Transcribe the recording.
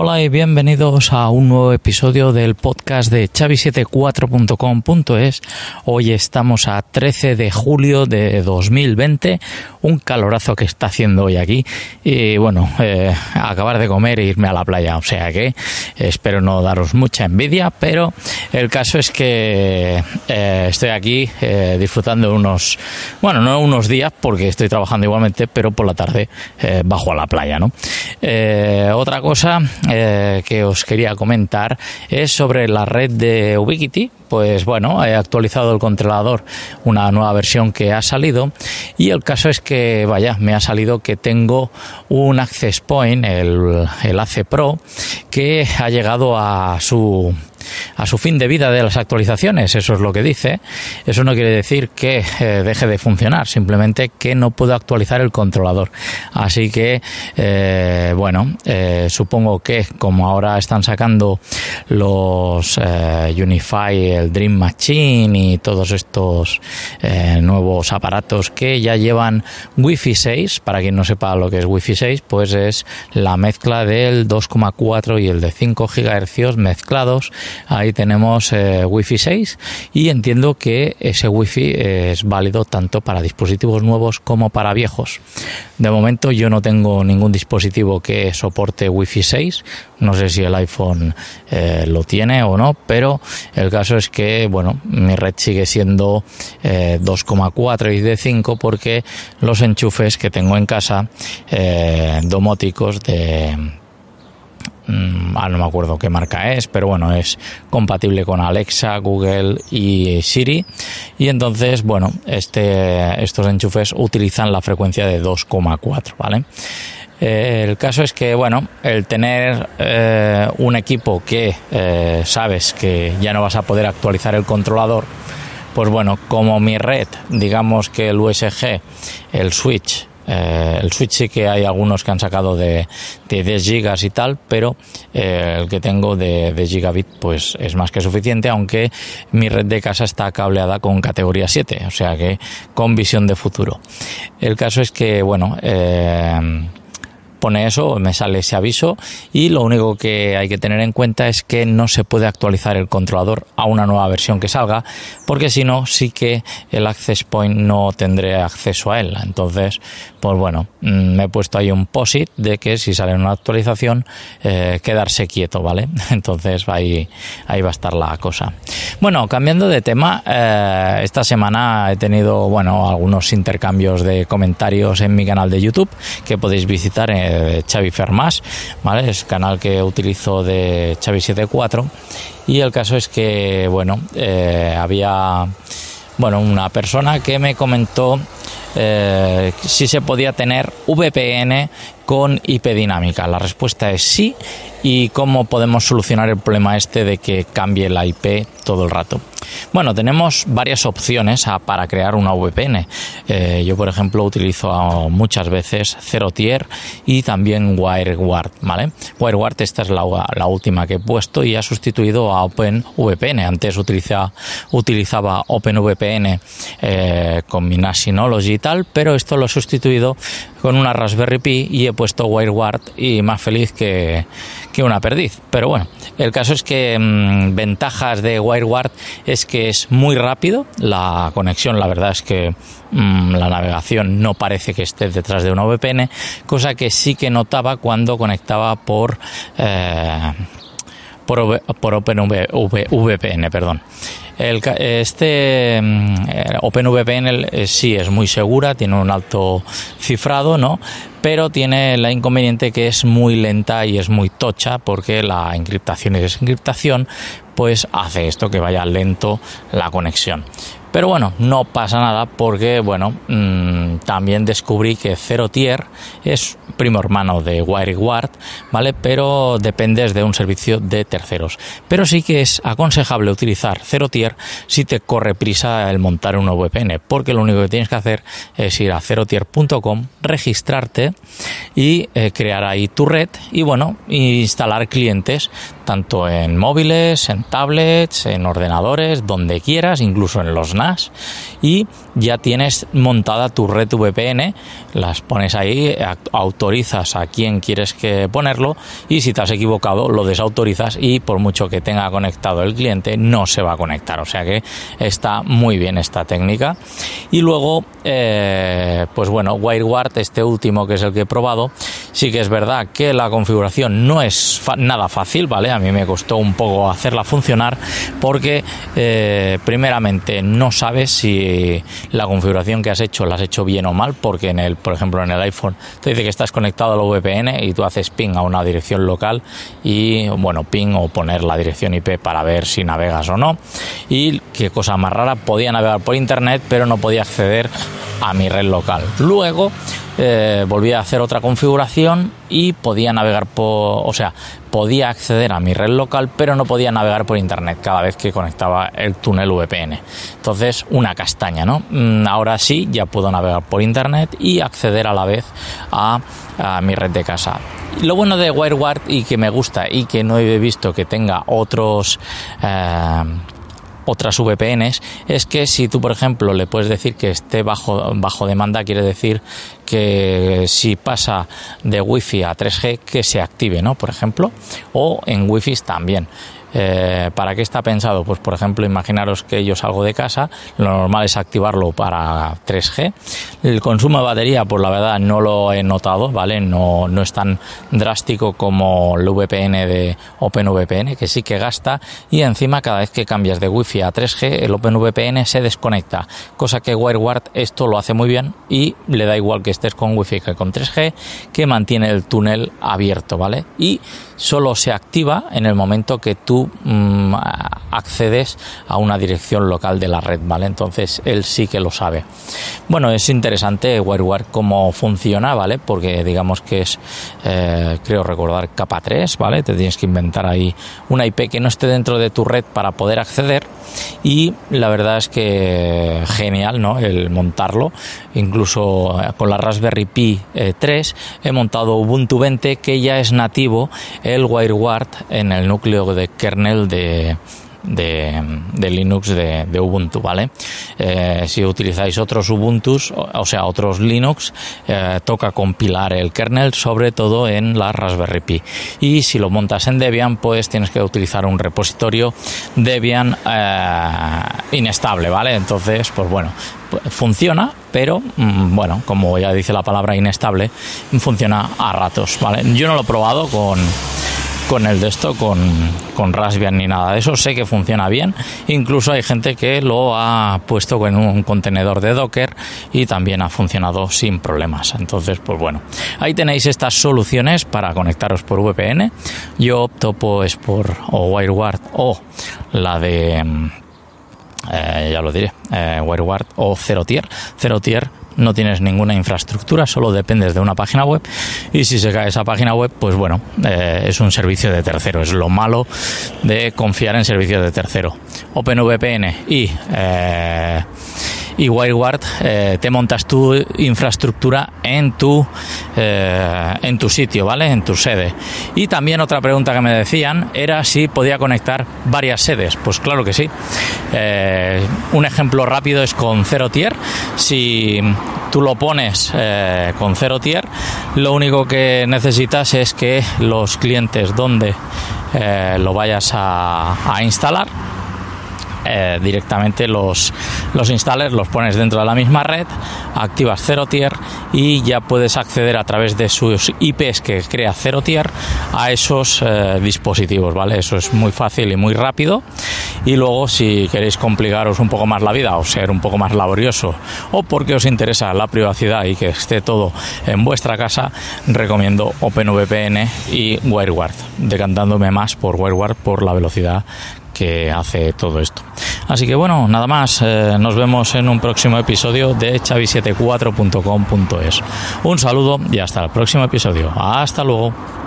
Hola y bienvenidos a un nuevo episodio del podcast de chavi74.com.es. Hoy estamos a 13 de julio de 2020, un calorazo que está haciendo hoy aquí y bueno, eh, acabar de comer e irme a la playa, o sea que espero no daros mucha envidia, pero el caso es que eh, estoy aquí eh, disfrutando unos, bueno, no unos días porque estoy trabajando igualmente, pero por la tarde bajo a la playa, ¿no? otra cosa eh, que os quería comentar es sobre la red de Ubiquiti. Pues bueno, he actualizado el controlador, una nueva versión que ha salido y el caso es que, vaya, me ha salido que tengo un Access Point, el, el AC Pro, que ha llegado a su a su fin de vida de las actualizaciones, eso es lo que dice. Eso no quiere decir que eh, deje de funcionar, simplemente que no puedo actualizar el controlador. Así que, eh, bueno, eh, supongo que como ahora están sacando los Unify, el Dream Machine y todos estos nuevos aparatos que ya llevan Wi-Fi 6, para quien no sepa lo que es Wi-Fi 6, pues es la mezcla del 2,4 y el de 5 GHz mezclados Ahí tenemos eh, Wi-Fi 6 y entiendo que ese Wi-Fi es válido tanto para dispositivos nuevos como para viejos. De momento yo no tengo ningún dispositivo que soporte Wi-Fi 6. No sé si el iPhone eh, lo tiene o no, pero el caso es que, bueno, mi red sigue siendo 2,4 eh, y de 5 porque los enchufes que tengo en casa domóticos de ah, no me acuerdo qué marca es, pero bueno, es compatible con Alexa, Google y Siri. Y entonces, bueno, este, estos enchufes utilizan la frecuencia de 2,4, ¿vale? Eh, el caso es que, bueno, el tener eh, un equipo que eh, sabes que ya no vas a poder actualizar el controlador, pues bueno, como mi red, digamos que el USG, el switch, eh, el Switch sí que hay algunos que han sacado de, de 10 gigas y tal, pero eh, el que tengo de, de, gigabit pues es más que suficiente, aunque mi red de casa está cableada con categoría 7, o sea que con visión de futuro. El caso es que, bueno, eh, pone eso, me sale ese aviso y lo único que hay que tener en cuenta es que no se puede actualizar el controlador a una nueva versión que salga, porque si no, sí que el Access Point no tendré acceso a él. Entonces, pues bueno, mm, me he puesto ahí un POSIT de que si sale una actualización, eh, quedarse quieto, ¿vale? Entonces ahí, ahí va a estar la cosa. Bueno, cambiando de tema, eh, esta semana he tenido, bueno, algunos intercambios de comentarios en mi canal de YouTube que podéis visitar de Xavi Fermás, ¿vale? Es canal que utilizo de Xavi74 y el caso es que, bueno, eh, había, bueno, una persona que me comentó eh, si se podía tener VPN con IP dinámica. La respuesta es sí y cómo podemos solucionar el problema este de que cambie la IP todo el rato. Bueno, tenemos varias opciones para crear una VPN. Eh, yo, por ejemplo, utilizo muchas veces Zero Tier y también WireGuard, ¿vale? WireGuard, esta es la, última que he puesto y ha sustituido a OpenVPN. Antes utiliza, utilizaba OpenVPN eh, con mi Synology y tal, pero esto lo he sustituido con una Raspberry Pi y he puesto WireGuard y más feliz que, que una perdiz. Pero bueno, el caso es que mm, ventajas de WireGuard es que es muy rápido, la conexión la verdad es que mm, la navegación no parece que esté detrás de una VPN, cosa que sí que notaba cuando conectaba por... Eh, por, OpenVPN, perdón. Este mm, OpenVPN eh, sí es muy segura, tiene un alto cifrado, ¿no? Pero tiene la inconveniente que es muy lenta y es muy tocha porque la encriptación y desencriptación pues hace esto que vaya lento la conexión. Pero bueno, no pasa nada porque, bueno, mm, también descubrí que Zero Tier es primo hermano de WireGuard, ¿vale? Pero dependes de un servicio de terceros. Pero sí que es aconsejable utilizar Zero Tier si te corre prisa el montar una VPN, porque lo único que tienes que hacer es ir a zerotier.com, registrarte y eh, crear ahí tu red y, bueno, instalar clientes tanto en móviles, en tablets, en ordenadores, donde quieras, incluso en los NAS, y ya tienes montada tu red VPN, las pones ahí, autorizas a quien quieres que ponerlo y si te has equivocado lo desautorizas y por mucho que tenga conectado el cliente no se va a conectar. O sea que está muy bien esta técnica. Y luego, eh, pues bueno, WireGuard, este último que es el que he probado, sí que es verdad que la configuración no es nada fácil, ¿vale? A mí me costó un poco hacerla funcionar porque eh, primeramente no sabes si la configuración que has hecho la has hecho bien o mal, porque en el, por ejemplo, en el iPhone te dice que estás conectado a la VPN y tú haces ping a una dirección local y bueno, ping o poner la dirección IP para ver si navegas o no. Y qué cosa más rara, podía navegar por internet, pero no podía acceder a mi red local. Luego eh, volví a hacer otra configuración y podía navegar por, o sea, podía acceder a mi red local, pero no podía navegar por internet cada vez que conectaba el túnel VPN. Entonces, una castaña, ¿no? Mm, ahora sí, ya puedo navegar por internet y acceder a la vez a, mi red de casa. Lo bueno de WireGuard y que me gusta y que no he visto que tenga otros eh, otras VPNs es que si tú, por ejemplo, le puedes decir que esté bajo, bajo demanda, quiere decir que si pasa de Wi-Fi a 3G, que se active, ¿no? Por ejemplo, o en Wi-Fi también. Eh, ¿Para qué está pensado? Pues por ejemplo, imaginaros que yo salgo de casa, lo normal es activarlo para 3G. El consumo de batería, pues la verdad no lo he notado, ¿vale? No, no es tan drástico como el VPN de OpenVPN, que sí que gasta, y encima cada vez que cambias de Wi-Fi a 3G, el OpenVPN se desconecta, cosa que WireGuard esto lo hace muy bien y le da igual que estés con Wi-Fi que con 3G, que mantiene el túnel abierto, ¿vale? Y solo se activa en el momento que tú mm, accedes a una dirección local de la red, ¿vale? Entonces él sí que lo sabe. Bueno, es interesante WireGuard cómo funciona, ¿vale? Porque digamos que es, eh, creo recordar, capa 3, ¿vale? Te tienes que inventar ahí una IP que no esté dentro de tu red para poder acceder y la verdad es que genial, ¿no? El montarlo, incluso eh, con la Raspberry Pi 3 eh, he montado Ubuntu 20 que ya es nativo el WireGuard en el núcleo de kernel de, de, Linux de, Ubuntu, ¿vale? Eh, si utilizáis otros Ubuntus, o, sea, otros Linux, eh, toca compilar el kernel, sobre todo en la Raspberry Pi. Y si lo montas en Debian, pues tienes que utilizar un repositorio Debian eh, inestable, ¿vale? Entonces, pues bueno, funciona, pero mm, bueno, como ya dice la palabra inestable, funciona a ratos, ¿vale? Yo no lo he probado con con el de esto, con, con Raspbian ni nada de eso. Sé que funciona bien. Incluso hay gente que lo ha puesto en un contenedor de Docker y también ha funcionado sin problemas. Entonces, pues bueno, ahí tenéis estas soluciones para conectaros por VPN. Yo opto pues por o WireGuard o la de eh, ya lo diré, eh, WireGuard o Zero Tier. Zero Tier no tienes ninguna infraestructura, solo dependes de una página web y si se cae esa página web, pues bueno, eh, es un servicio de tercero, es lo malo de confiar en servicios de tercero. OpenVPN y eh, y WireGuard eh, te montas tu infraestructura en tu eh, en tu sitio, ¿vale? En tu sede. Y también otra pregunta que me decían era si podía conectar varias sedes. Pues claro que sí. Eh, un ejemplo rápido es con Zero Tier. Si tú lo pones con Zero Tier, lo único que necesitas es que los clientes donde lo vayas a instalar eh, directamente los, los installers los pones dentro de la misma red, activas Zero Tier y ya puedes acceder a través de sus IPs que crea Zero Tier a esos eh, dispositivos, ¿vale? Eso es muy fácil y muy rápido. Y luego, si queréis complicaros un poco más la vida o ser un poco más laborioso o porque os interesa la privacidad y que esté todo en vuestra casa, recomiendo OpenVPN y WireGuard, decantándome más por WireGuard por la velocidad que hace todo esto. Así que bueno, nada más, eh, nos vemos en un próximo episodio de chavi74.com.es. Un saludo y hasta el próximo episodio. Hasta luego.